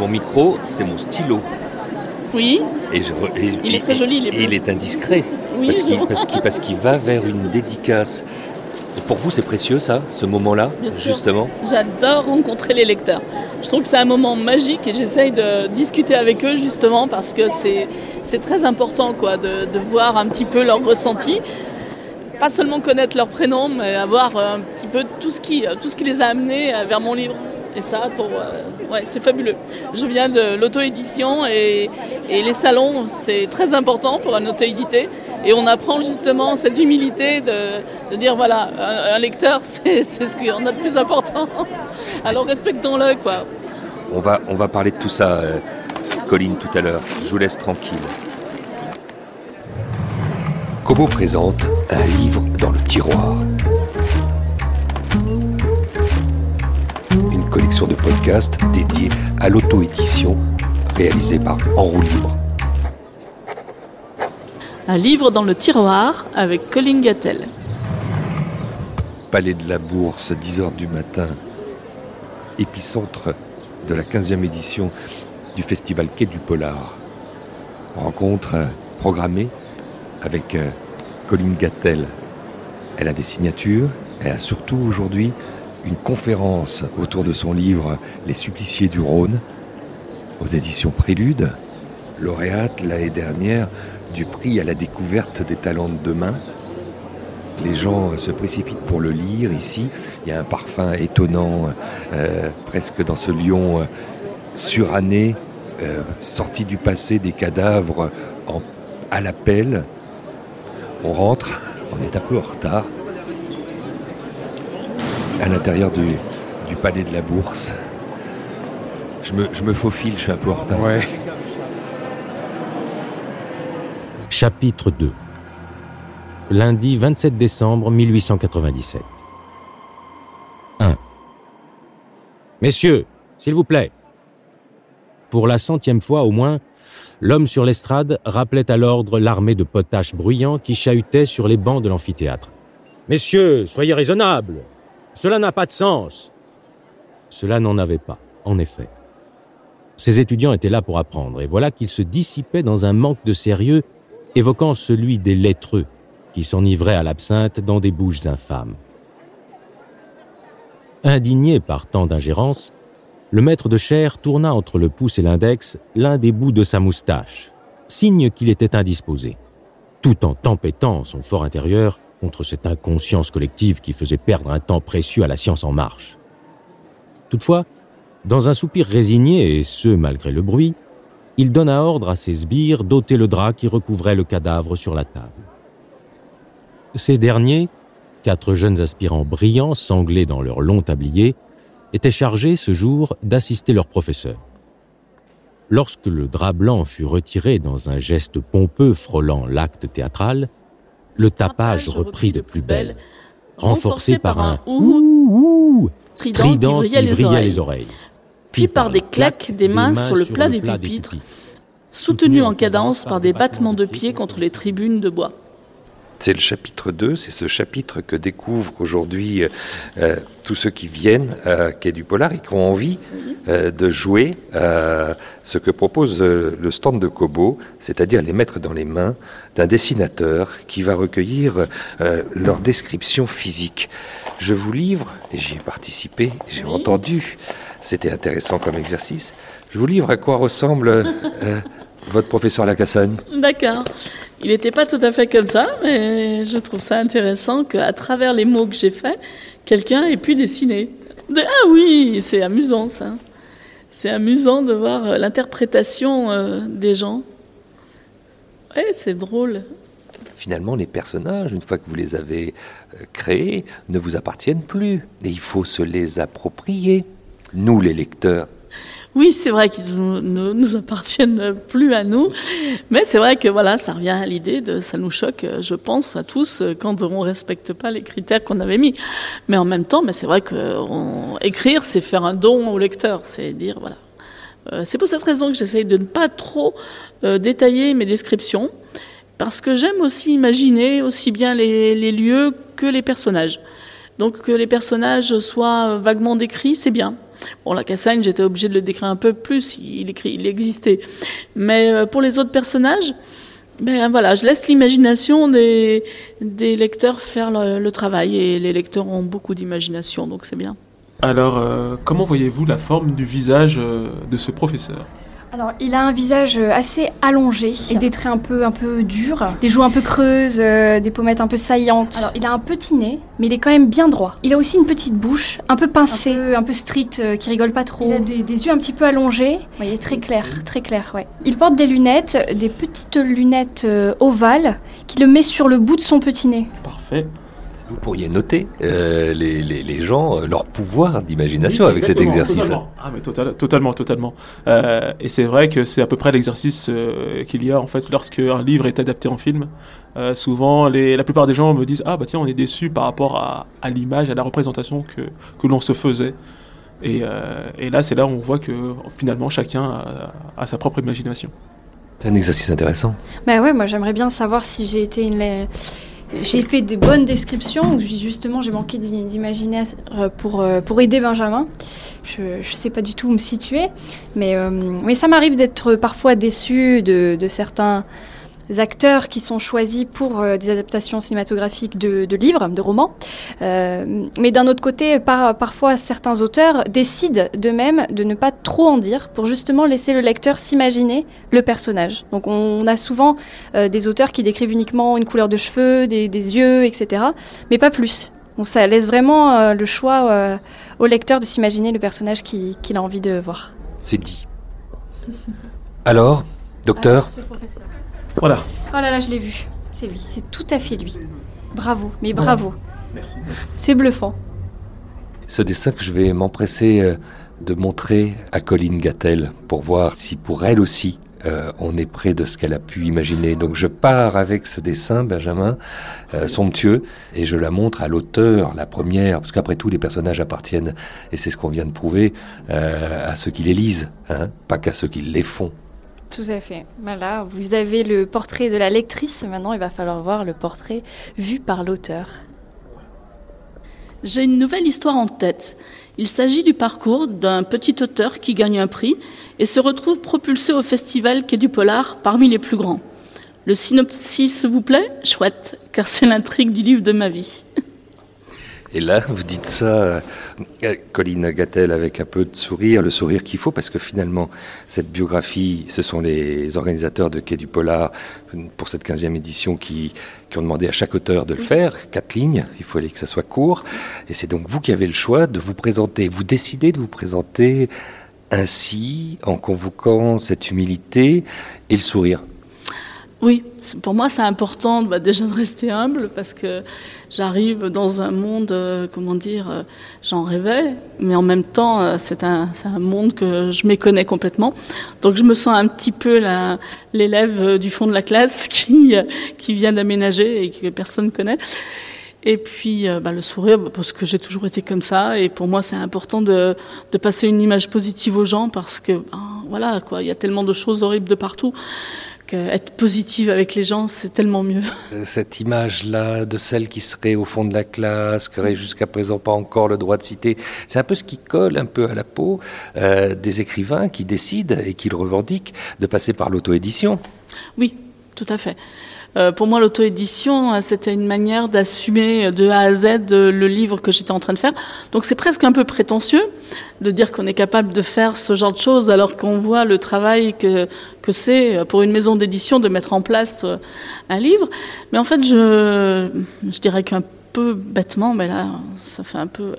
mon micro, c'est mon stylo. Oui. Et je, et- Il est très joli, il est Et bleu. il est indiscret. Oui, parce qu'il parce parce va vers une dédicace. Et pour vous, c'est précieux ça, ce moment-là, justement J'adore rencontrer les lecteurs. Je trouve que c'est un moment magique et j'essaye de discuter avec eux justement parce que c'est très important quoi, de, de voir un petit peu leur ressenti. Pas seulement connaître leur prénom, mais avoir un petit peu tout ce qui, tout ce qui les a amenés vers mon livre. Et ça, pour, euh, ouais, c'est fabuleux. Je viens de l'auto-édition et, et les salons, c'est très important pour un auto-édité. Et on apprend justement cette humilité de, de dire voilà, un, un lecteur, c'est c'est ce qu'on a de plus important. Alors respectons-le, quoi. on va, on va parler de tout ça, euh, Colline, tout à l'heure. Je vous laisse tranquille. Kobo présente un livre dans le tiroir. Collection de podcasts dédiée à l'auto-édition réalisée par En roue libre. Un livre dans le tiroir avec Colin Gattel. Palais de la Bourse, 10h du matin. Épicentre de la 15e édition du festival Quai du Polar. Rencontre programmée avec euh, Colline Gattel. Elle a des signatures, elle a surtout aujourd'hui une conférence autour de son livre Les suppliciés du Rhône aux éditions Prélude, lauréate l'année dernière du prix à la découverte des talents de demain. Les gens se précipitent pour le lire ici. Il y a un parfum étonnant, euh, presque dans ce lion euh, suranné, euh, sorti du passé des cadavres à la pelle. On rentre, on est un peu en retard. À l'intérieur du, du palais de la Bourse. Je me, je me faufile, je suis un peu en retard. Ouais. Chapitre 2 Lundi 27 décembre 1897 1. Messieurs, s'il vous plaît. Pour la centième fois au moins, l'homme sur l'estrade rappelait à l'ordre l'armée de potaches bruyants qui chahutaient sur les bancs de l'amphithéâtre. Messieurs, soyez raisonnables. Cela n'a pas de sens. Cela n'en avait pas, en effet. Ces étudiants étaient là pour apprendre, et voilà qu'ils se dissipaient dans un manque de sérieux évoquant celui des lettreux qui s'enivraient à l'absinthe dans des bouches infâmes. Indigné par tant d'ingérence, le maître de chair tourna entre le pouce et l'index l'un des bouts de sa moustache, signe qu'il était indisposé, tout en tempêtant son fort intérieur contre cette inconscience collective qui faisait perdre un temps précieux à la science en marche. Toutefois, dans un soupir résigné, et ce malgré le bruit, il donna ordre à ses sbires d'ôter le drap qui recouvrait le cadavre sur la table. Ces derniers, quatre jeunes aspirants brillants, sanglés dans leur long tablier, étaient chargés ce jour d'assister leur professeur. Lorsque le drap blanc fut retiré dans un geste pompeux frôlant l'acte théâtral, le tapage reprit de plus belle, renforcé par un ouh ouh strident qui vrillait les oreilles, puis par des claques des mains sur le plat des pupitres, soutenu en cadence par des battements de pieds contre les tribunes de bois. C'est le chapitre 2, c'est ce chapitre que découvrent aujourd'hui euh, tous ceux qui viennent à Quai du Polar et qui ont envie euh, de jouer ce que propose euh, le stand de Kobo, c'est-à-dire les mettre dans les mains d'un dessinateur qui va recueillir euh, leur description physique. Je vous livre, et j'y ai participé, j'ai Oui. entendu, c'était intéressant comme exercice, je vous livre à quoi ressemble euh, votre professeur Lacassagne. D'accord. Il n'était pas tout à fait comme ça, mais je trouve ça intéressant qu'à travers les mots que j'ai faits, quelqu'un ait pu dessiner. De- ah oui, c'est amusant ça. C'est amusant de voir euh, l'interprétation euh, des gens. Ouais, c'est drôle. Finalement, les personnages, une fois que vous les avez euh, créés, ne vous appartiennent plus. Et il faut se les approprier. Nous, les lecteurs. Oui, c'est vrai qu'ils ne nous appartiennent plus à nous, mais c'est vrai que voilà, ça revient à l'idée de, ça nous choque, euh, je pense, à tous euh, quand on respecte pas les critères qu'on avait mis. Mais en même temps, mais c'est vrai que écrire, c'est faire un don au lecteur, c'est dire voilà. Euh, c'est pour cette raison que j'essaye de ne pas trop euh, détailler mes descriptions, parce que j'aime aussi imaginer aussi bien les, les lieux que les personnages. Donc que les personnages soient vaguement décrits, c'est bien. Bon, la Cassagne, j'étais obligée de le décrire un peu plus, il, écrit, il existait. Mais euh, pour les autres personnages, ben voilà, je laisse l'imagination des, lecteurs faire le, travail et les lecteurs ont beaucoup d'imagination, donc c'est bien. Alors, euh, comment voyez-vous la forme du visage euh, de ce professeur? Alors, il a un visage euh, assez allongé et des traits un peu, un peu durs, des joues un peu creuses, euh, des pommettes un peu saillantes. Alors, il a un petit nez, mais il est quand même bien droit. Il a aussi une petite bouche, un peu pincée, un peu, stricte, euh, qui rigole pas trop. Il a des, yeux un petit peu allongés. il est très clair, très clair, ouais. Il porte des lunettes, des petites lunettes ovales, qui le met sur le bout de son petit nez. Parfait. Vous pourriez noter euh, les, les, gens, euh, leur pouvoir d'imagination avec cet exercice. Ah, mais totalement, totalement. Euh, et c'est vrai que c'est à peu près l'exercice qu'il y a en fait lorsque un livre est adapté en film. souvent, les, la plupart des gens me disent Ah, bah tiens, on est déçu par rapport à, à l'image, à la représentation que, que l'on se faisait. Et, et là, c'est là où on voit que finalement, chacun a, a sa propre imagination. C'est un exercice intéressant. Bah ouais, moi j'aimerais bien savoir si j'ai été une j'ai fait des bonnes descriptions où justement j'ai manqué d'imaginer euh, pour, euh, pour aider Benjamin. Je ne sais pas du tout où me situer, mais, euh, mais ça m'arrive d'être parfois déçu de, de certains acteurs qui sont choisis pour euh, des adaptations cinématographiques de, livres, de romans. Euh, mais d'un autre côté, par, parfois, certains auteurs décident d'eux-mêmes de ne pas trop en dire pour justement laisser le lecteur s'imaginer le personnage. Donc on, a souvent euh, des auteurs qui décrivent uniquement une couleur de cheveux, des, yeux, etc. Mais pas plus. Donc ça laisse vraiment le choix au lecteur de s'imaginer le personnage qu'il a envie de voir. C'est dit. Alors, docteur voilà. Oh là là, je l'ai vu. C'est lui, c'est tout à fait lui. Bravo, mais bravo. Merci. C'est bluffant. Ce dessin que je vais m'empresser euh, de montrer à Colline Gattel pour voir si pour elle aussi euh, on est près de ce qu'elle a pu imaginer. Donc je pars avec ce dessin, Benjamin, euh, somptueux, et je la montre à l'auteur, la première, parce qu'après tout les personnages appartiennent, et c'est ce qu'on vient de prouver, à ceux qui les lisent, hein, pas qu'à ceux qui les font. Tout à fait. Voilà, vous avez le portrait de la lectrice. Maintenant, il va falloir voir le portrait vu par l'auteur. J'ai une nouvelle histoire en tête. Il s'agit du parcours d'un petit auteur qui gagne un prix et se retrouve propulsé au festival Quai du Polar parmi les plus grands. Le synopsis vous plaît? Chouette, car c'est l'intrigue du livre de ma vie. Et là, vous dites ça, euh, Colline Gattel, avec un peu de sourire, le sourire qu'il faut, parce que finalement, cette biographie, ce sont les organisateurs de Quai du Polar pour cette 15e édition qui, qui ont demandé à chaque auteur de le faire, quatre lignes, il fallait que ça soit court. Et c'est donc vous qui avez le choix de vous présenter. Vous décidez de vous présenter ainsi, en convoquant cette humilité et le sourire. Oui, pour moi c'est important bah, déjà de rester humble parce que j'arrive dans un monde, euh, comment dire, euh, j'en rêvais, mais en même temps euh, c'est un, un, monde que je méconnais complètement. Donc je me sens un petit peu l'élève du fond de la classe qui, qui vient d'aménager et que personne ne connaît. Et puis bah, le sourire, parce que j'ai toujours été comme ça, et pour moi c'est important de, de, passer une image positive aux gens parce que ben, voilà quoi, il y a tellement de choses horribles de partout être positive avec les gens, c'est tellement mieux. Euh, cette image-là de celle qui serait au fond de la classe, qui aurait jusqu'à présent pas encore le droit de citer, c'est un peu ce qui colle un peu à la peau euh, des écrivains qui décident et qui le revendiquent de passer par l'auto-édition. Oui, tout à fait. Euh, pour moi, l'auto-édition, euh, c'était une manière d'assumer de A à Z euh, le livre que j'étais en train de faire. Donc c'est presque un peu prétentieux de dire qu'on est capable de faire ce genre de choses alors qu'on voit le travail que, que c'est pour une maison d'édition de mettre en place un livre. Mais en fait, je, je dirais qu'un peu bêtement, mais là, ça fait un peu,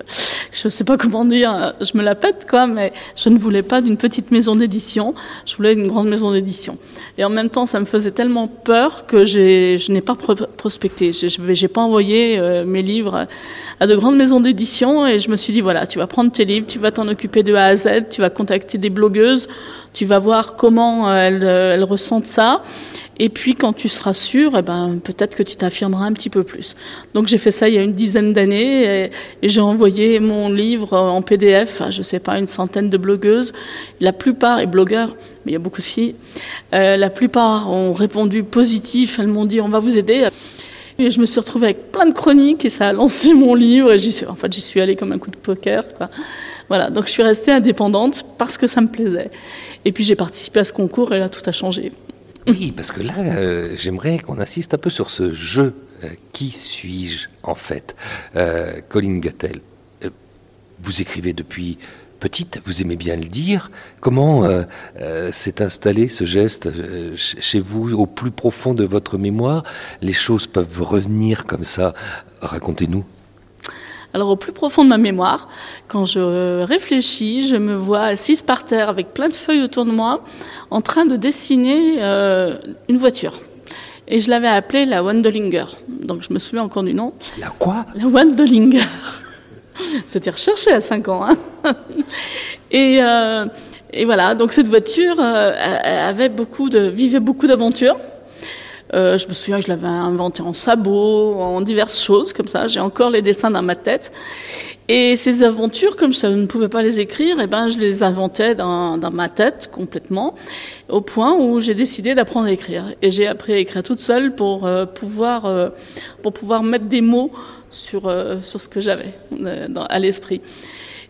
je sais pas comment dire, je me la pète quoi, mais je ne voulais pas d'une petite maison d'édition, je voulais une grande maison d'édition. Et en même temps, ça me faisait tellement peur que je n'ai pas prospecté. J'ai pas envoyé euh, mes livres à de grandes maisons d'édition et je me suis dit voilà, tu vas prendre tes livres, tu vas t'en occuper de A à Z, tu vas contacter des blogueuses, tu vas voir comment euh, euh, elles ressentent ça. Et puis quand tu seras sûr, eh ben, peut-être que tu t'affirmeras un petit peu plus. Donc j'ai fait ça il y a une dizaine d'années et, j'ai envoyé mon livre en PDF à, je sais pas, une centaine de blogueuses. La plupart, et blogueurs, mais il y a beaucoup de filles, euh, la plupart ont répondu positif, elles m'ont dit on va vous aider. Et je me suis retrouvée avec plein de chroniques et ça a lancé mon livre. En fait, j'y suis allée comme un coup de poker. Voilà, donc je suis restée indépendante parce que ça me plaisait. Et puis j'ai participé à ce concours et là tout a changé. Oui, parce que là, euh, j'aimerais qu'on insiste un peu sur ce jeu. Euh, qui suis-je en fait euh, Colin Gattel, vous écrivez depuis petite, vous aimez bien le dire. Comment s'est installé ce geste chez vous, au plus profond de votre mémoire? Les choses peuvent revenir comme ça. Racontez-nous. Alors au plus profond de ma mémoire, quand je réfléchis, je me vois assise par terre avec plein de feuilles autour de moi, en train de dessiner euh, une voiture. Et je l'avais appelée la Wandelinger. Donc je me souviens encore du nom. La quoi? La Wandelinger. C'était recherché à 5 ans. Hein et, euh, et, voilà, donc cette voiture euh, avait beaucoup de, vivait beaucoup d'aventures. Euh, je me souviens que je l'avais inventé en sabot, en diverses choses comme ça. J'ai encore les dessins dans ma tête. Et ces aventures, comme je ne pouvais pas les écrire, eh ben, je les inventais dans, ma tête complètement, au point où j'ai décidé d'apprendre à écrire. Et j'ai appris à écrire toute seule pour, euh, pouvoir, euh, pouvoir mettre des mots sur, sur ce que j'avais à l'esprit.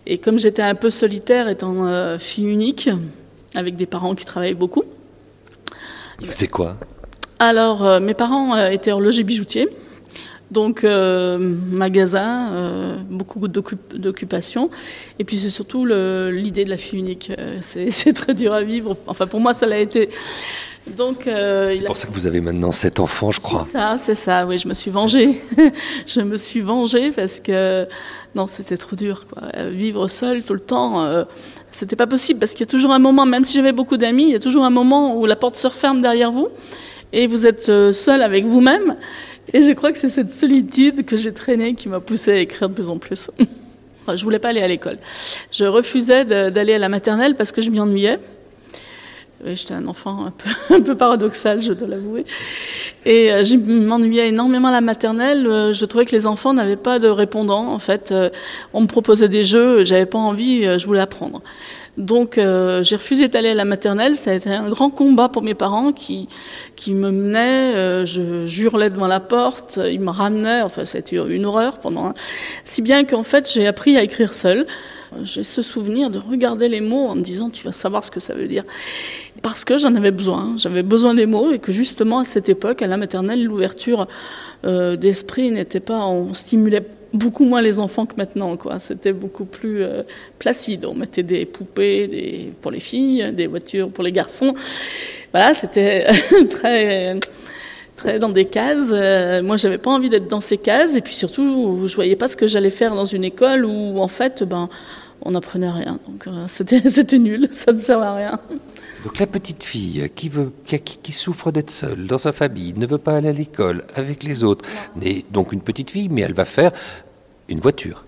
Et comme j'étais un peu solitaire, étant fille unique, avec des parents qui travaillaient beaucoup. C'est quoi? Alors, euh, mes parents euh, étaient horlogers bijoutiers. Donc, euh, magasin, beaucoup d'occupation. Et puis, c'est surtout l'idée de la fille unique. c'est très dur à vivre. Enfin, pour moi, ça l'a été. Donc, c'est pour ça que vous avez maintenant sept enfants, je crois. C'est ça, c'est ça. Oui, je me suis vengée. je me suis vengée parce que non, c'était trop dur. Vivre seule tout le temps, c'était pas possible parce qu'il y a toujours un moment, même si j'avais beaucoup d'amis, il y a toujours un moment où la porte se referme derrière vous et vous êtes euh, seul avec vous-même. Et je crois que c'est cette solitude que j'ai traînée qui m'a poussée à écrire de plus en plus. enfin, je voulais pas aller à l'école. Je refusais d'aller à la maternelle parce que je m'y ennuyais. J'étais un enfant un peu, paradoxal, je dois l'avouer. Et euh, je m'ennuyais énormément à la maternelle. Euh, je trouvais que les enfants n'avaient pas de répondant. En fait, on me proposait des jeux, j'avais pas envie, je voulais apprendre. Donc euh, j'ai refusé d'aller à la maternelle. Ça a été un grand combat pour mes parents qui, qui me menaient. Euh, je hurlais devant la porte, ils me ramenaient. Enfin, c'était une horreur pendant. Un... Si bien qu'en fait, j'ai appris à écrire seul. J'ai ce souvenir de regarder les mots en me disant tu vas savoir ce que ça veut dire. Parce que j'en avais besoin. J'avais besoin des mots et que justement à cette époque, à la maternelle, l'ouverture euh, d'esprit n'était pas. On stimulait beaucoup moins les enfants que maintenant. Quoi. C'était beaucoup plus euh, placide. On mettait des poupées pour les filles, des voitures pour les garçons. Voilà, c'était très très dans des cases. Euh, moi, j'avais pas envie d'être dans ces cases. Et puis surtout, je voyais pas ce que j'allais faire dans une école où, en fait, ben, on n'apprenait rien. Donc, euh, c'était, c'était nul. Ça ne servait à rien. Donc la petite fille qui, veut, qui, qui souffre d'être seule dans sa famille, ne veut pas aller à l'école avec les autres, n'est donc une petite fille, mais elle va faire une voiture.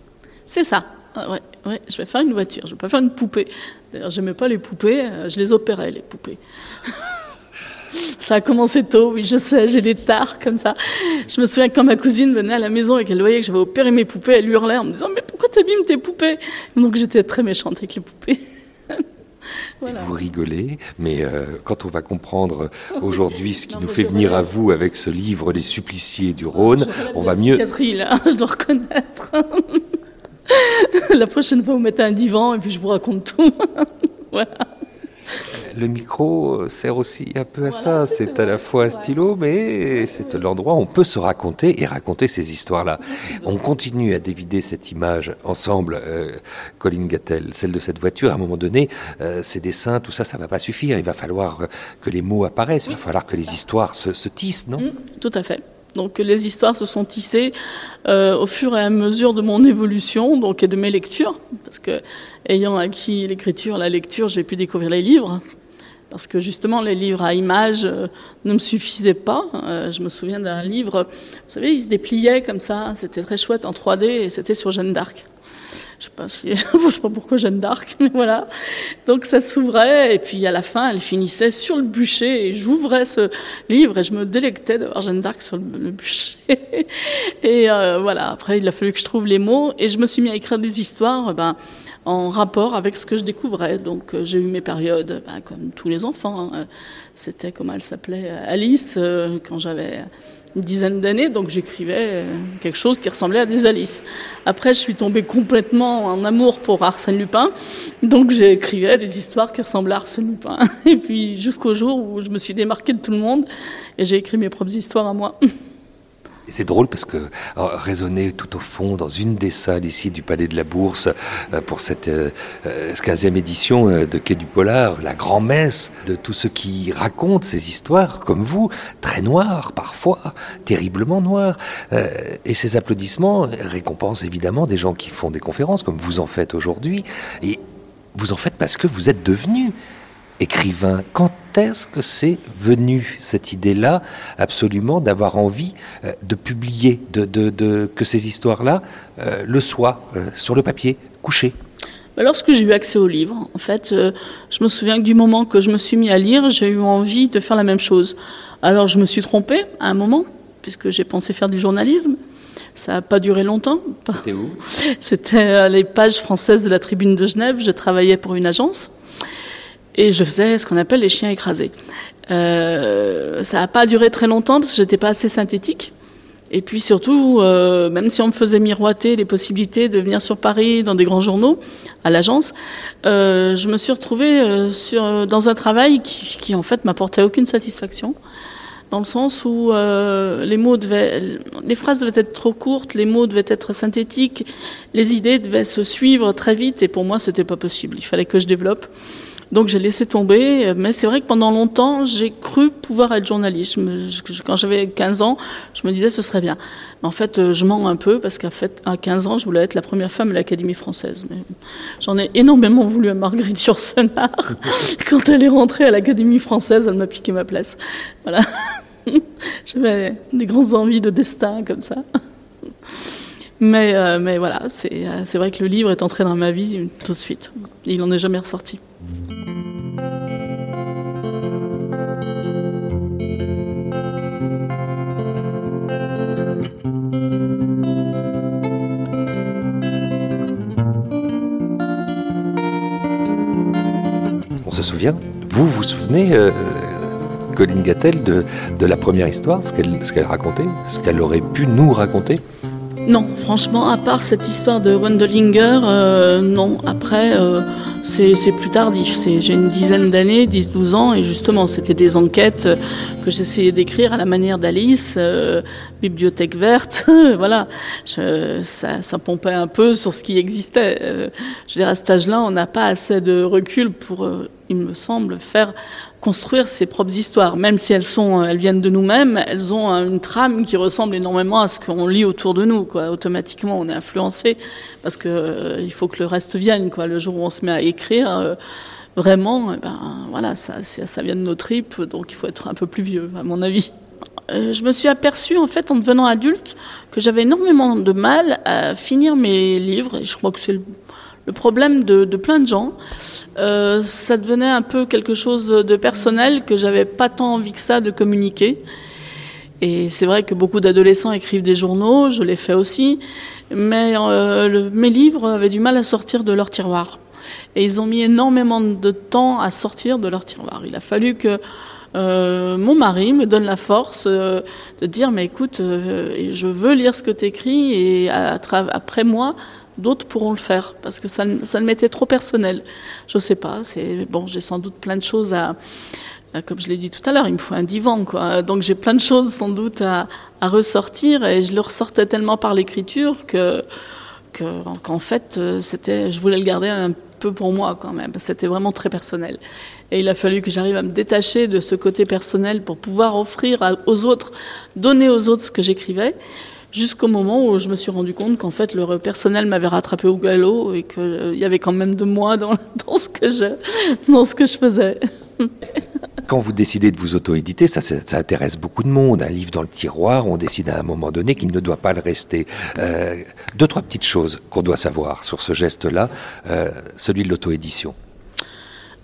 C'est ça. Ah, ouais, ouais, je vais faire une voiture. Je ne vais pas faire une poupée. D'ailleurs, j'aimais pas les poupées. Euh, je les opérais, les poupées. ça a commencé tôt, oui, je sais, j'ai des tares comme ça. Je me souviens quand ma cousine venait à la maison et qu'elle voyait que j'avais opéré mes poupées, elle hurlait en me disant Mais pourquoi t'abîmes tes poupées? Donc j'étais très méchante avec les poupées. Vous rigolez, mais euh, quand on va comprendre aujourd'hui ce qui nous fait venir à vous avec ce livre Les suppliciés du Rhône, on va mieux. Là, je dois reconnaître. La prochaine fois, vous mettez un divan et puis je vous raconte tout. voilà le micro sert aussi un peu à ça. C'est à la fois un stylo, mais c'est l'endroit où on peut se raconter et raconter ces histoires-là. On continue à dévider cette image ensemble, euh, Colin Gattel, celle de cette voiture. À un moment donné, euh, ces dessins, tout ça, ça va pas suffire. Il va falloir que les mots apparaissent. Il va falloir que les histoires se, se tissent, non? Mm, Tout à fait. Donc les histoires se sont tissées euh, au fur et à mesure de mon évolution, donc et de mes lectures, parce que ayant acquis l'écriture, la lecture, j'ai pu découvrir les livres, parce que justement les livres à images euh, ne me suffisaient pas. Euh, je me souviens d'un livre, vous savez, il se dépliait comme ça, c'était très chouette en 3D, et c'était sur Jeanne d'Arc. Je sais pas si, je sais pas pourquoi Jeanne d'Arc, mais voilà. Donc ça s'ouvrait et puis à la fin, elle finissait sur le bûcher et j'ouvrais ce livre et je me délectais d'avoir Jeanne d'Arc sur le, bûcher. Et euh, voilà. Après, il a fallu que je trouve les mots et je me suis mis à écrire des histoires, ben en rapport avec ce que je découvrais. Donc euh, j'ai eu mes périodes, ben, comme tous les enfants. Hein. C'était comment elle s'appelait Alice euh, quand j'avais une dizaine d'années, donc j'écrivais euh, quelque chose qui ressemblait à des Alice. Après, je suis tombée complètement en amour pour Arsène Lupin, donc j'écrivais des histoires qui ressemblaient à Arsène Lupin. Et puis jusqu'au jour où je me suis démarquée de tout le monde et j'ai écrit mes propres histoires à moi. C'est drôle parce que euh, résonner tout au fond dans une des salles ici du Palais de la Bourse euh, pour cette 15e édition de Quai du Polar, la grand-messe de tous ceux qui racontent ces histoires comme vous, très noires parfois, terriblement noires. Et ces applaudissements récompensent évidemment des gens qui font des conférences comme vous en faites aujourd'hui. Et vous en faites parce que vous êtes devenu écrivain. Quand est-ce que c'est venu cette idée-là, absolument, d'avoir envie euh, de publier, de, que ces histoires-là euh, le soient euh, sur le papier, couché? Bah, Lorsque j'ai eu accès au livre, en fait, je me souviens que du moment que je me suis mis à lire, j'ai eu envie de faire la même chose. Alors je me suis trompée à un moment, puisque j'ai pensé faire du journalisme. Ça n'a pas duré longtemps. C'était où? C'était les pages françaises de la Tribune de Genève. Je travaillais pour une agence et je faisais ce qu'on appelle les chiens écrasés. Euh, ça n'a pas duré très longtemps parce que j'étais pas assez synthétique. Et puis surtout, euh, même si on me faisait miroiter les possibilités de venir sur Paris dans des grands journaux, à l'agence, euh, je me suis retrouvée euh, sur, dans un travail qui, qui en fait m'apportait aucune satisfaction dans le sens où euh, les mots devaient, les phrases devaient être trop courtes, les mots devaient être synthétiques, les idées devaient se suivre très vite, et pour moi, c'était pas possible. Il fallait que je développe. Donc j'ai laissé tomber, mais c'est vrai que pendant longtemps, j'ai cru pouvoir être journaliste. quand j'avais 15 ans, je me disais ce serait bien. Mais en fait, euh, je mens un peu parce qu'à fait, à 15 ans, je voulais être la première femme à l'Académie française. Mais j'en ai énormément voulu à Marguerite Yourcenar. quand elle est rentrée à l'Académie française, elle m'a piqué ma place. Voilà. J'avais des grandes envies de destin comme ça. Mais, euh, mais voilà, euh, c'est vrai que le livre est entré dans ma vie tout de suite. Il n'en est jamais ressorti. Vous vous souvenez euh, Gattel de, de, la première histoire, ce qu'elle racontait, ce qu'elle aurait pu nous raconter? Non, franchement, à part cette histoire de Wendelinger, euh, non. Après, euh, c'est plus tardif. J'ai une dizaine d'années, 10-12 ans, et justement, c'était des enquêtes que j'essayais d'écrire à la manière d'Alice, euh, bibliothèque verte, voilà. Je, ça, ça, pompait un peu sur ce qui existait. Euh, je veux dire, à cet âge-là, on n'a pas assez de recul pour, euh, il me semble, faire construire ses propres histoires, même si elles sont, elles viennent de nous-mêmes, elles ont une trame qui ressemble énormément à ce qu'on lit autour de nous, quoi. Automatiquement, on est influencé parce que euh, il faut que le reste vienne, quoi. Le jour où on se met à écrire, euh, vraiment, eh ben voilà, ça, ça vient de nos tripes, donc il faut être un peu plus vieux, à mon avis. Euh, je me suis aperçue, en fait, en devenant adulte, que j'avais énormément de mal à finir mes livres, et je crois que c'est le problème de, plein de gens. Euh, ça devenait un peu quelque chose de personnel que j'avais pas tant envie que ça de communiquer. Et c'est vrai que beaucoup d'adolescents écrivent des journaux, je l'ai fait aussi, mais euh, mes livres avaient du mal à sortir de leur tiroir. Et ils ont mis énormément de temps à sortir de leur tiroir. Il a fallu que euh, mon mari me donne la force de dire mais écoute, je veux lire ce que tu écris et après moi, d'autres pourront le faire parce que ça, ça m'était trop personnel. Je sais pas, c'est bon, j'ai sans doute plein de choses à, comme je l'ai dit tout à l'heure, il me faut un divan, quoi. Donc j'ai plein de choses sans doute à, à ressortir et je le ressortais tellement par l'écriture que qu'en fait euh, c'était, je voulais le garder un peu pour moi quand même. C'était vraiment très personnel. Et il a fallu que j'arrive à me détacher de ce côté personnel pour pouvoir offrir aux autres, donner aux autres ce que j'écrivais jusqu'au moment où je me suis rendu compte qu'en fait le personnel m'avait rattrapé au galop et qu'il euh, y avait quand même de moi dans, ce que je, dans ce que je faisais. Quand vous décidez de vous auto-éditer, ça, ça, intéresse beaucoup de monde. Un livre dans le tiroir, on décide à un moment donné qu'il ne doit pas le rester. Euh, deux, trois petites choses qu'on doit savoir sur ce geste-là, euh, celui de l'auto-édition.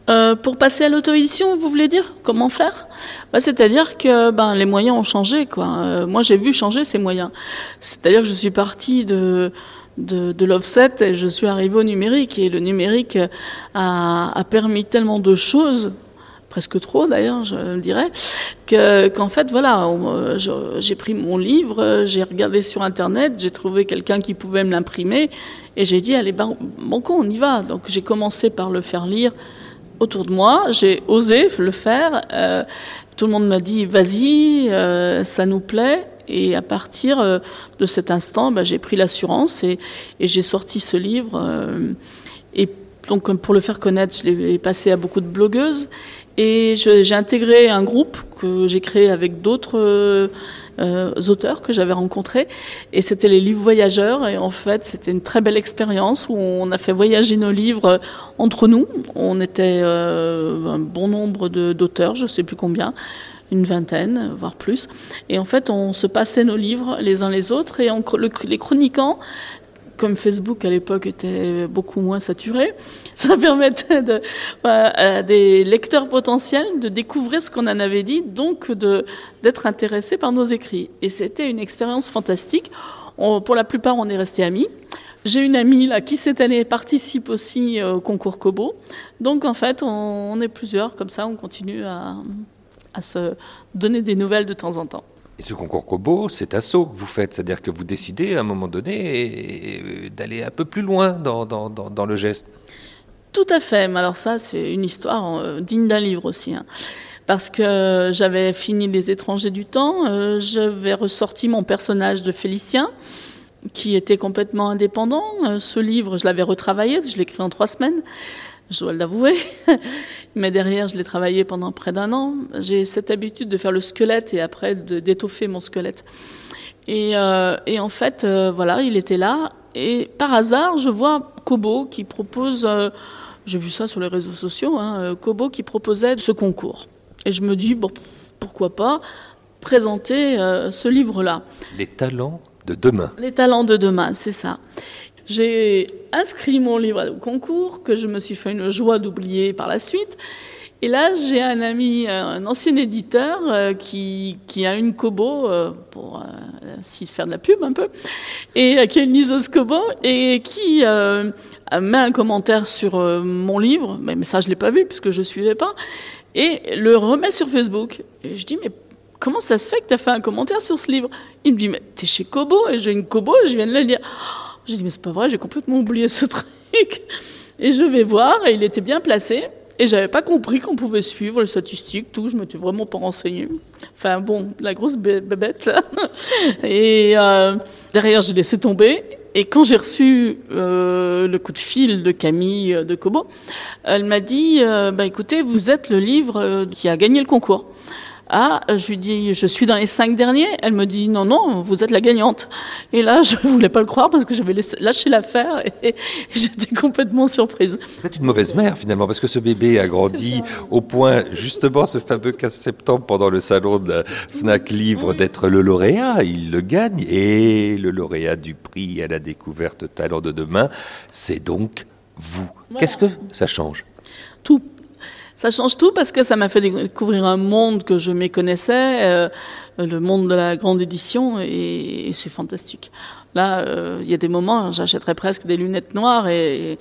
Euh, pour passer à l'auto-édition, vous voulez dire? Comment faire? Bah, C'est-à-dire que ben, les moyens ont changé. Euh, moi, j'ai vu changer ces moyens. C'est-à-dire que je suis partie de, l'offset et je suis arrivée au numérique. Et le numérique a, permis tellement de choses presque trop d'ailleurs, je dirais, que, qu'en fait, voilà, j'ai pris mon livre, j'ai regardé sur Internet, j'ai trouvé quelqu'un qui pouvait me l'imprimer, et j'ai dit, allez, banco, on y va. Donc j'ai commencé par le faire lire autour de moi, j'ai osé le faire. Euh, tout le monde m'a dit, vas-y, euh, ça nous plaît. Et à partir euh, de cet instant, bah, j'ai pris l'assurance et, et j'ai sorti ce livre. et donc, pour le faire connaître, je l'ai passé à beaucoup de blogueuses. Et j'ai intégré un groupe que j'ai créé avec d'autres auteurs que j'avais rencontrés. Et c'était les livres voyageurs. Et en fait, c'était une très belle expérience où on a fait voyager nos livres entre nous. On était euh, un bon nombre d'auteurs, je ne sais plus combien une vingtaine, voire plus. Et en fait, on se passait nos livres les uns les autres et les chroniquants comme Facebook à l'époque était beaucoup moins saturé, ça permettait à des lecteurs potentiels de découvrir ce qu'on en avait dit, donc d'être intéressés par nos écrits. Et c'était une expérience fantastique. pour la plupart, on est restés amis. J'ai une amie là qui cette année participe aussi euh, au concours Kobo. Donc en fait, on, est plusieurs comme ça, on continue à se donner des nouvelles de temps en temps. Et ce concours Kobo, c'est un saut que vous faites, c'est-à-dire que vous décidez à un moment donné d'aller un peu plus loin dans, le geste. Tout à fait, mais alors ça c'est une histoire euh, digne d'un livre aussi. Hein. Parce que j'avais fini Les étrangers du temps, euh, j'avais ressorti mon personnage de Félicien, qui était complètement indépendant. Euh, ce livre, je l'avais retravaillé, je l'ai écrit en trois semaines je dois l'avouer. Mais derrière, je l'ai travaillé pendant près d'un an. J'ai cette habitude de faire le squelette et après d'étoffer mon squelette. Et, euh, et en fait, euh, voilà, il était là. Et par hasard, je vois Kobo qui propose, euh, j'ai vu ça sur les réseaux sociaux, hein, Kobo qui proposait ce concours. Et je me dis, bon, pourquoi pas présenter ce livre-là. Les talents de demain. Les talents de demain, c'est ça. J'ai inscrit mon livre au concours, que je me suis fait une joie d'oublier par la suite. Et là, j'ai un ami, un ancien éditeur, euh, qui, a une Kobo, euh, pour euh, faire de la pub un peu, et qui a une liseuse Kobo, et qui met un commentaire sur mon livre, mais, ça, je ne l'ai pas vu, puisque je ne suivais pas, et le remet sur Facebook. Et je dis, mais comment ça se fait que tu as fait un commentaire sur ce livre? Il me dit, mais tu es chez Kobo, et j'ai une Kobo, et je viens de le lire. J'ai dit, mais c'est pas vrai, j'ai complètement oublié ce truc. Et je vais voir, et il était bien placé. Et j'avais pas compris qu'on pouvait suivre les statistiques, tout. Je m'étais vraiment pas renseignée. Enfin bon, la grosse bébête. Et euh, derrière, j'ai laissé tomber. Et quand j'ai reçu euh, le coup de fil de Camille euh, de Kobo, elle m'a dit bah écoutez, vous êtes le livre qui a gagné le concours. Ah, je lui dis, je suis dans les cinq derniers. Elle me dit, non, non, vous êtes la gagnante. Et là, je ne voulais pas le croire parce que j'avais lâché l'affaire et, j'étais complètement surprise. Vous êtes une mauvaise mère finalement parce que ce bébé a grandi au point, justement, ce fameux 15 septembre pendant le salon de Fnac Livre d'être le lauréat. Il le gagne et le lauréat du prix à la découverte Talent de demain, c'est donc vous. Qu'est-ce que ça change? Tout. Ça change tout parce que ça m'a fait découvrir un monde que je méconnaissais, euh, le monde de la grande édition, et, c'est fantastique. Là, euh, il y a des moments, j'achèterais presque des lunettes noires et,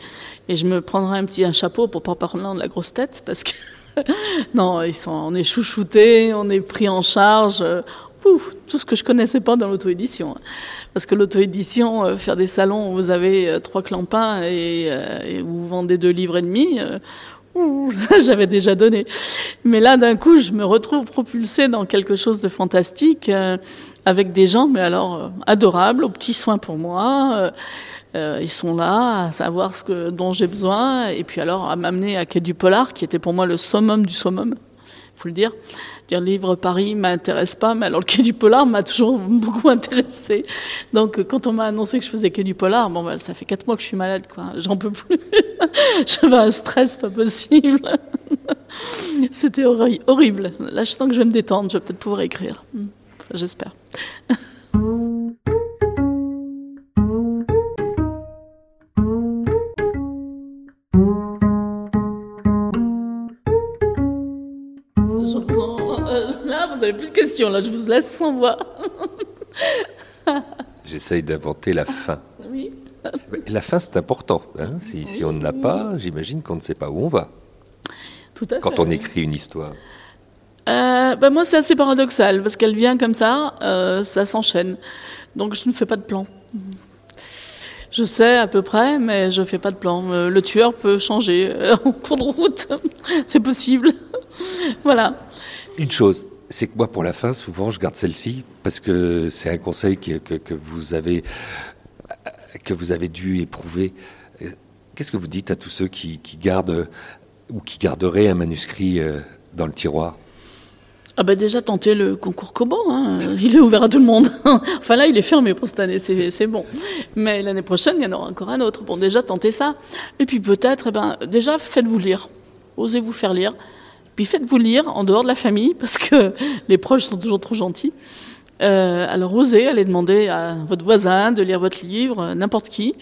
je me prendrais un petit un chapeau pour pas parler de la grosse tête parce que non, ils sont, on est chouchoutés, on est pris en charge. Euh, tout ce que je connaissais pas dans l'auto-édition. Parce que l'auto-édition, faire des salons où vous avez trois clampins et, et, où vous vendez deux livres et demi, j'avais déjà donné. Mais là, d'un coup, je me retrouve propulsée dans quelque chose de fantastique, euh, avec des gens, mais alors euh, adorables, aux petits soins pour moi. Euh, ils sont là à savoir ce dont j'ai besoin, et puis alors à m'amener à Quai du Polar, qui était pour moi le summum du summum, faut le dire le livre Paris m'intéresse pas, mais alors le quai du polar m'a toujours beaucoup intéressé. Donc quand on m'a annoncé que je faisais quai du polar, bon, ben, ça fait quatre mois que je suis malade, quoi. J'en peux plus. J'avais un stress pas possible. C'était horrible. Là, je sens que je vais me détendre. Je vais peut-être pouvoir écrire. J'espère. Plus de questions, là, je vous laisse sans voix. J'essaye d'inventer la fin. Oui. La fin, c'est important. Hein. si, on ne l'a pas, j'imagine qu'on ne sait pas où on va. Tout à quand fait, on oui. écrit une histoire Euh, bah, moi, c'est assez paradoxal parce qu'elle vient comme ça, euh, ça s'enchaîne. Donc, je ne fais pas de plan. Je sais à peu près, mais je fais pas de plan. Euh, le tueur peut changer euh, en cours de route, c'est possible. voilà. Une chose, c'est que moi, pour la fin, souvent, je garde celle-ci parce que c'est un conseil que, que, vous avez que vous avez dû éprouver. Qu'est-ce que vous dites à tous ceux qui, gardent ou qui garderaient un manuscrit euh, dans le tiroir? Ah bah déjà tenter le concours Kobo, hein. il est ouvert à tout le monde. enfin là il est fermé pour cette année, c'est c'est bon. Mais l'année prochaine il y en aura encore un autre. Bon déjà tentez ça. Et puis peut-être, eh ben, déjà faites-vous lire, osez vous faire lire. Puis faites-vous lire en dehors de la famille parce que les proches sont toujours trop gentils. Euh, alors osez aller demander à votre voisin de lire votre livre, euh, n'importe qui.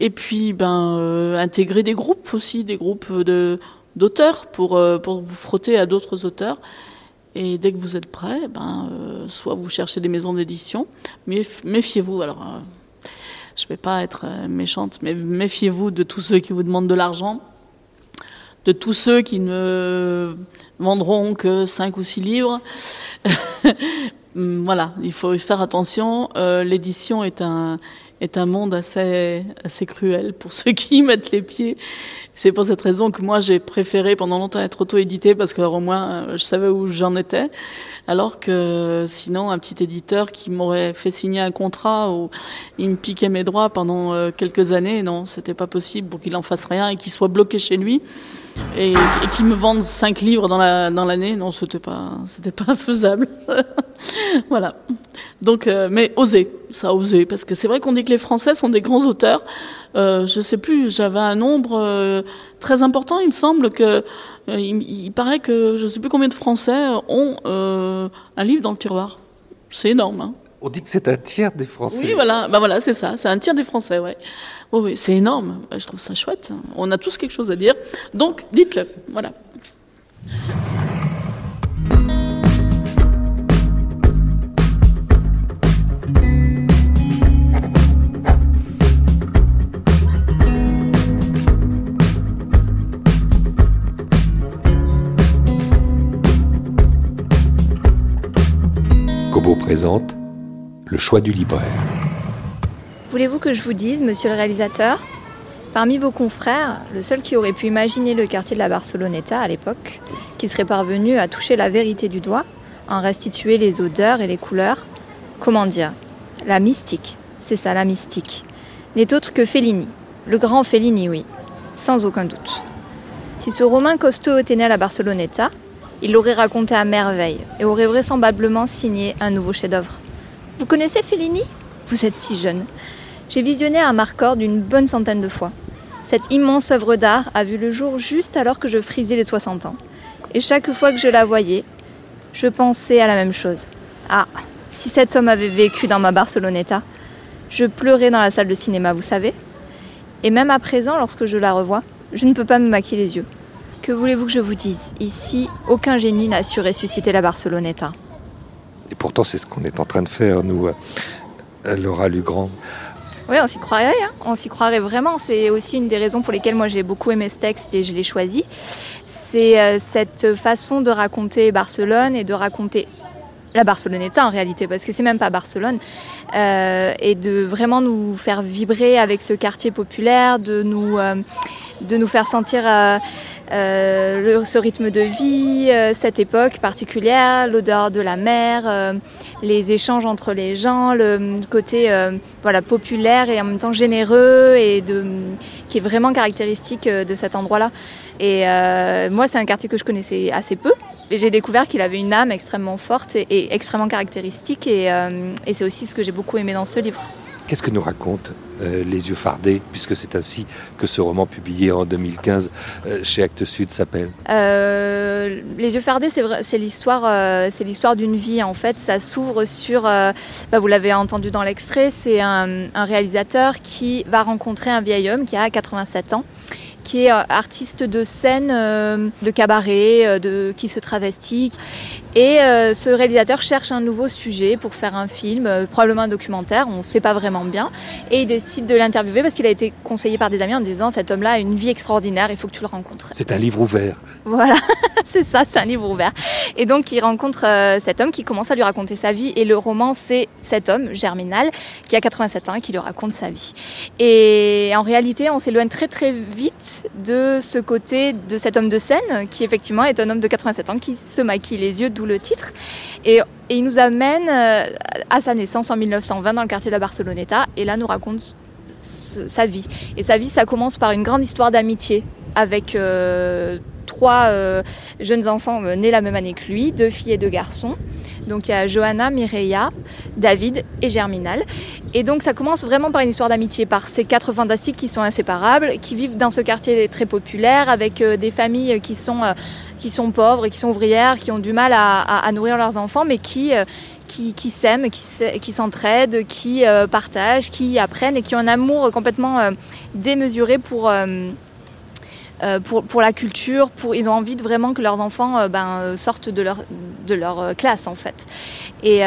Et puis ben euh, intégrer des groupes aussi, des groupes de d'auteurs pour pour vous frotter à d'autres auteurs. Et dès que vous êtes prêt, ben, soit vous cherchez des maisons d'édition, mais méfiez-vous. Alors, je ne vais pas être méchante, mais méfiez-vous de tous ceux qui vous demandent de l'argent, de tous ceux qui ne vendront que 5 ou 6 livres. Hum, voilà, il faut faire attention. Euh, L'édition est un, est un monde assez, assez cruel pour ceux qui y mettent les pieds. C'est pour cette raison que moi j'ai préféré pendant longtemps être auto-édité parce que alors, au moins euh, je savais où j'en étais. Alors que sinon un petit éditeur qui m'aurait fait signer un contrat où il me piquait mes droits pendant euh, quelques années, non, c'était pas possible pour qu'il en fasse rien et qu'il soit bloqué chez lui et, qu'il me vende cinq livres dans la dans l'année, non, c'était pas c'était pas faisable. voilà. Donc, euh, mais oser, ça oser, parce que c'est vrai qu'on dit que les Français sont des grands auteurs. Euh, je sais plus, j'avais un nombre euh, très important. Il me semble que euh, il, paraît que je sais plus combien de Français ont un livre dans le tiroir. C'est énorme. Hein. On dit que c'est un tiers des Français. Oui, voilà, bah voilà, c'est ça. C'est un tiers des Français, ouais. Oui, oui, c'est énorme. Je trouve ça chouette. On a tous quelque chose à dire. Donc, dites-le. Voilà. Kobo présente le choix du libraire. Voulez-vous que je vous dise, monsieur le réalisateur Parmi vos confrères, le seul qui aurait pu imaginer le quartier de la Barceloneta à l'époque, qui serait parvenu à toucher la vérité du doigt, en restituer les odeurs et les couleurs, comment dire La mystique, c'est ça, la mystique, n'est autre que Fellini, le grand Fellini, oui, sans aucun doute. Si ce Romain costaud était né à la Barceloneta, il l'aurait raconté à merveille et aurait vraisemblablement signé un nouveau chef-d'œuvre. Vous connaissez Fellini? Vous êtes si jeune. J'ai visionné un Marcord d'une bonne centaine de fois. Cette immense œuvre d'art a vu le jour juste alors que je frisais les 60 ans. Et chaque fois que je la voyais, je pensais à la même chose. Ah, si cet homme avait vécu dans ma Barceloneta, je pleurais dans la salle de cinéma, vous savez. Et même à présent, lorsque je la revois, je ne peux pas me maquiller les yeux. Que voulez-vous que je vous dise? Ici, aucun génie n'a su ressusciter la Barceloneta. Et pourtant, c'est ce qu'on est en train de faire, nous, euh, Laura Lugrand. Oui, on s'y croirait, hein. on s'y croirait vraiment. C'est aussi une des raisons pour lesquelles moi j'ai beaucoup aimé ce texte et je l'ai choisi. C'est euh, cette façon de raconter Barcelone et de raconter la Barceloneta en réalité, parce que c'est même pas Barcelone, euh, et de vraiment nous faire vibrer avec ce quartier populaire, de nous, de nous faire sentir euh, ce rythme de vie, euh, cette époque particulière, l'odeur de la mer, euh, les échanges entre les gens, le côté voilà populaire et en même temps généreux et de, qui est vraiment caractéristique de cet endroit-là. Et moi, c'est un quartier que je connaissais assez peu. Et j'ai découvert qu'il avait une âme extrêmement forte et, extrêmement caractéristique. Et c'est aussi ce que j'ai beaucoup aimé dans ce livre. Qu'est-ce que nous raconte euh, Les yeux fardés, puisque c'est ainsi que ce roman publié en 2015 euh, chez Actes Sud s'appelle? Euh, les yeux fardés, c'est l'histoire, c'est l'histoire d'une vie. En fait, ça s'ouvre sur, bah, vous l'avez entendu dans l'extrait, c'est un, un réalisateur qui va rencontrer un vieil homme qui a 87 ans qui est artiste de scène, de cabaret, de, qui se travestit. Et euh, ce réalisateur cherche un nouveau sujet pour faire un film, euh, probablement un documentaire, on ne sait pas vraiment bien. Et il décide de l'interviewer parce qu'il a été conseillé par des amis en disant cet homme-là a une vie extraordinaire, il faut que tu le rencontres. C'est un livre ouvert. Voilà, c'est ça, c'est un livre ouvert. Et donc il rencontre euh, cet homme qui commence à lui raconter sa vie. Et le roman, c'est cet homme, Germinal, qui a 87 ans et qui lui raconte sa vie. Et en réalité, on s'éloigne très très vite de ce côté de cet homme de scène, qui effectivement est un homme de 87 ans qui se maquille les yeux, d'où le titre. Et, il nous amène euh, à sa naissance en 1920 dans le quartier de la Barceloneta. Et là, nous raconte sa vie. Et sa vie, ça commence par une grande histoire d'amitié avec euh, trois euh, jeunes enfants nés la même année que lui, deux filles et deux garçons. Donc il y a Johanna, Mireia, David et Germinal. Et donc ça commence vraiment par une histoire d'amitié, par ces quatre fantastiques qui sont inséparables, qui vivent dans ce quartier très populaire, avec des familles qui sont, qui sont pauvres et qui sont ouvrières, qui ont du mal à, nourrir leurs enfants, mais qui, euh, qui, s'aiment, qui s'entraident, qui euh, partagent, qui apprennent et qui ont un amour complètement euh, démesuré pour... pour, pour la culture, pour, ils ont envie de vraiment que leurs enfants ben, sortent de leur, de leur classe en fait. Et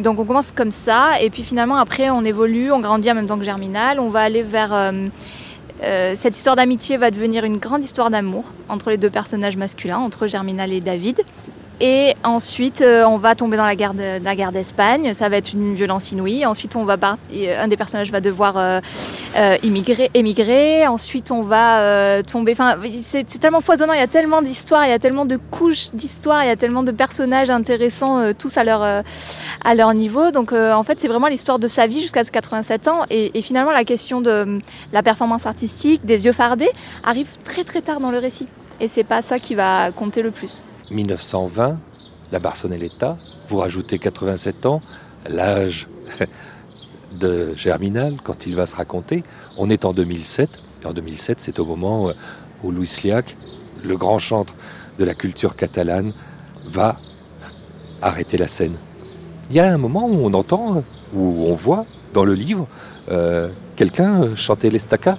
donc on commence comme ça, et puis finalement après on évolue, on grandit en même temps que Germinal, on va aller vers... euh, cette histoire d'amitié va devenir une grande histoire d'amour entre les deux personnages masculins, entre Germinal et David. Et ensuite, euh, on va tomber dans la guerre d'Espagne. Ça va être une violence inouïe. Ensuite, on va part- un des personnages va devoir euh, euh, émigrer. Ensuite, on va euh, tomber. Enfin, c'est tellement foisonnant. Il y a tellement d'histoires, il y a tellement de couches d'histoires, il y a tellement de personnages intéressants, euh, tous à leur euh, niveau. Donc, euh, en fait, c'est vraiment l'histoire de sa vie jusqu'à ses 87 ans. Et, et finalement, la question de euh, la performance artistique, des yeux fardés, arrive très très tard dans le récit. Et c'est pas ça qui va compter le plus. 1920, la Barceloneta, vous rajoutez 87 ans, l'âge de Germinal, quand il va se raconter. On est en 2007, et en 2007, c'est au moment euh, où Louis Sliac, le grand chantre de la culture catalane, va arrêter la scène. Il y a un moment où on entend, où on voit dans le livre, euh, quelqu'un chanter l'estaca.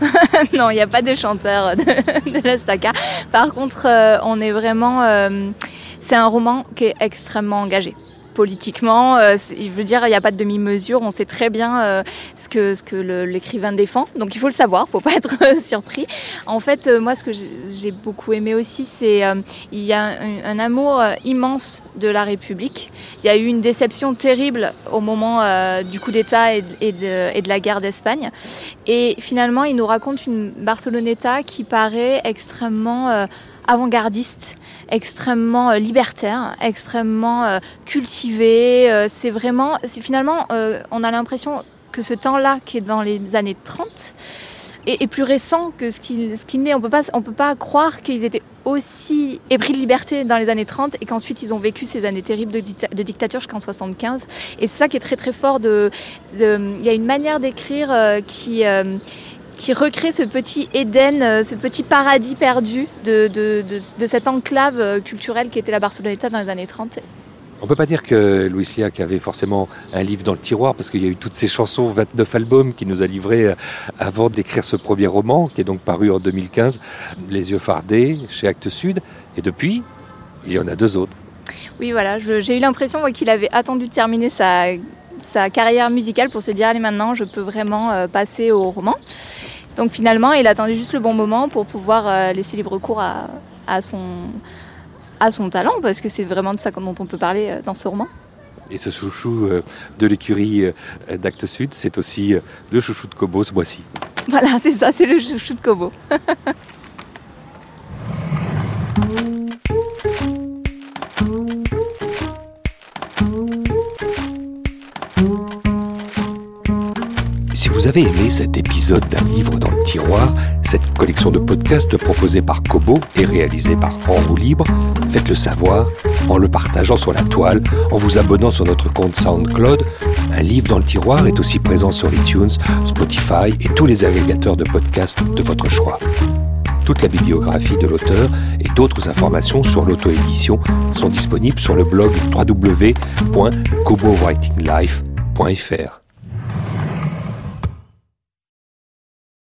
non, il n'y a pas de chanteur de, de la. Par contre, euh, on est vraiment. euh, c'est un roman qui est extrêmement engagé. Politiquement, euh, je veux dire, il n'y a pas de demi-mesure. On sait très bien euh, ce que, ce que l'écrivain défend. Donc il faut le savoir, il faut pas être euh, surpris. En fait, euh, moi, ce que j'ai beaucoup aimé aussi, c'est il y a un, amour immense de la République. Il y a eu une déception terrible au moment du coup d'État et, de- et de, la guerre d'Espagne. Et finalement, il nous raconte une Barceloneta qui paraît extrêmement avant-gardiste, extrêmement euh, libertaire, extrêmement euh, cultivée. Euh, c'est vraiment, c'est finalement, on a l'impression que ce temps-là, qui est dans les années 30, est, plus récent que ce qu'il ce n'est. On peut pas, on peut pas croire qu'ils étaient aussi épris de liberté dans les années 30 et qu'ensuite ils ont vécu ces années terribles de, dicta- de dictature jusqu'en 75. Et c'est ça qui est très très fort. De, il y a une manière d'écrire qui qui recrée ce petit Éden, euh, ce petit paradis perdu de, de, de, de cette enclave euh, culturelle qui était la Barceloneta dans les années 30. On peut pas dire que Louis Sliac avait forcément un livre dans le tiroir parce qu'il y a eu toutes ces chansons, 29 albums qu'il nous a livrés euh, avant d'écrire ce premier roman qui est donc paru en 2015, Les yeux fardés chez Actes Sud. Et depuis, il y en a deux autres. Oui, voilà, j'ai eu l'impression qu'il avait attendu de terminer sa, sa carrière musicale pour se dire allez maintenant je peux vraiment passer au roman. Donc finalement il a attendu juste le bon moment pour pouvoir euh, laisser libre cours à, à son, à son talent parce que c'est vraiment de ça dont on peut parler euh, dans ce roman. Et ce chouchou euh, de l'écurie d'Actes Sud, c'est aussi le chouchou de Kobo ce mois-ci. Voilà, c'est ça, c'est le chouchou de Kobo. Si vous avez aimé cet épisode d'un livre dans le tiroir, cette collection de podcasts proposée par Kobo et réalisée par En libre, faites-le savoir en le partageant sur la toile, en vous abonnant sur notre compte SoundCloud. Un livre dans le tiroir est aussi présent sur iTunes, Spotify et tous les agrégateurs de podcasts de votre choix. Toute la bibliographie de l'auteur et d'autres informations sur l'auto-édition sont disponibles sur le blog www.kobowritinglife.fr.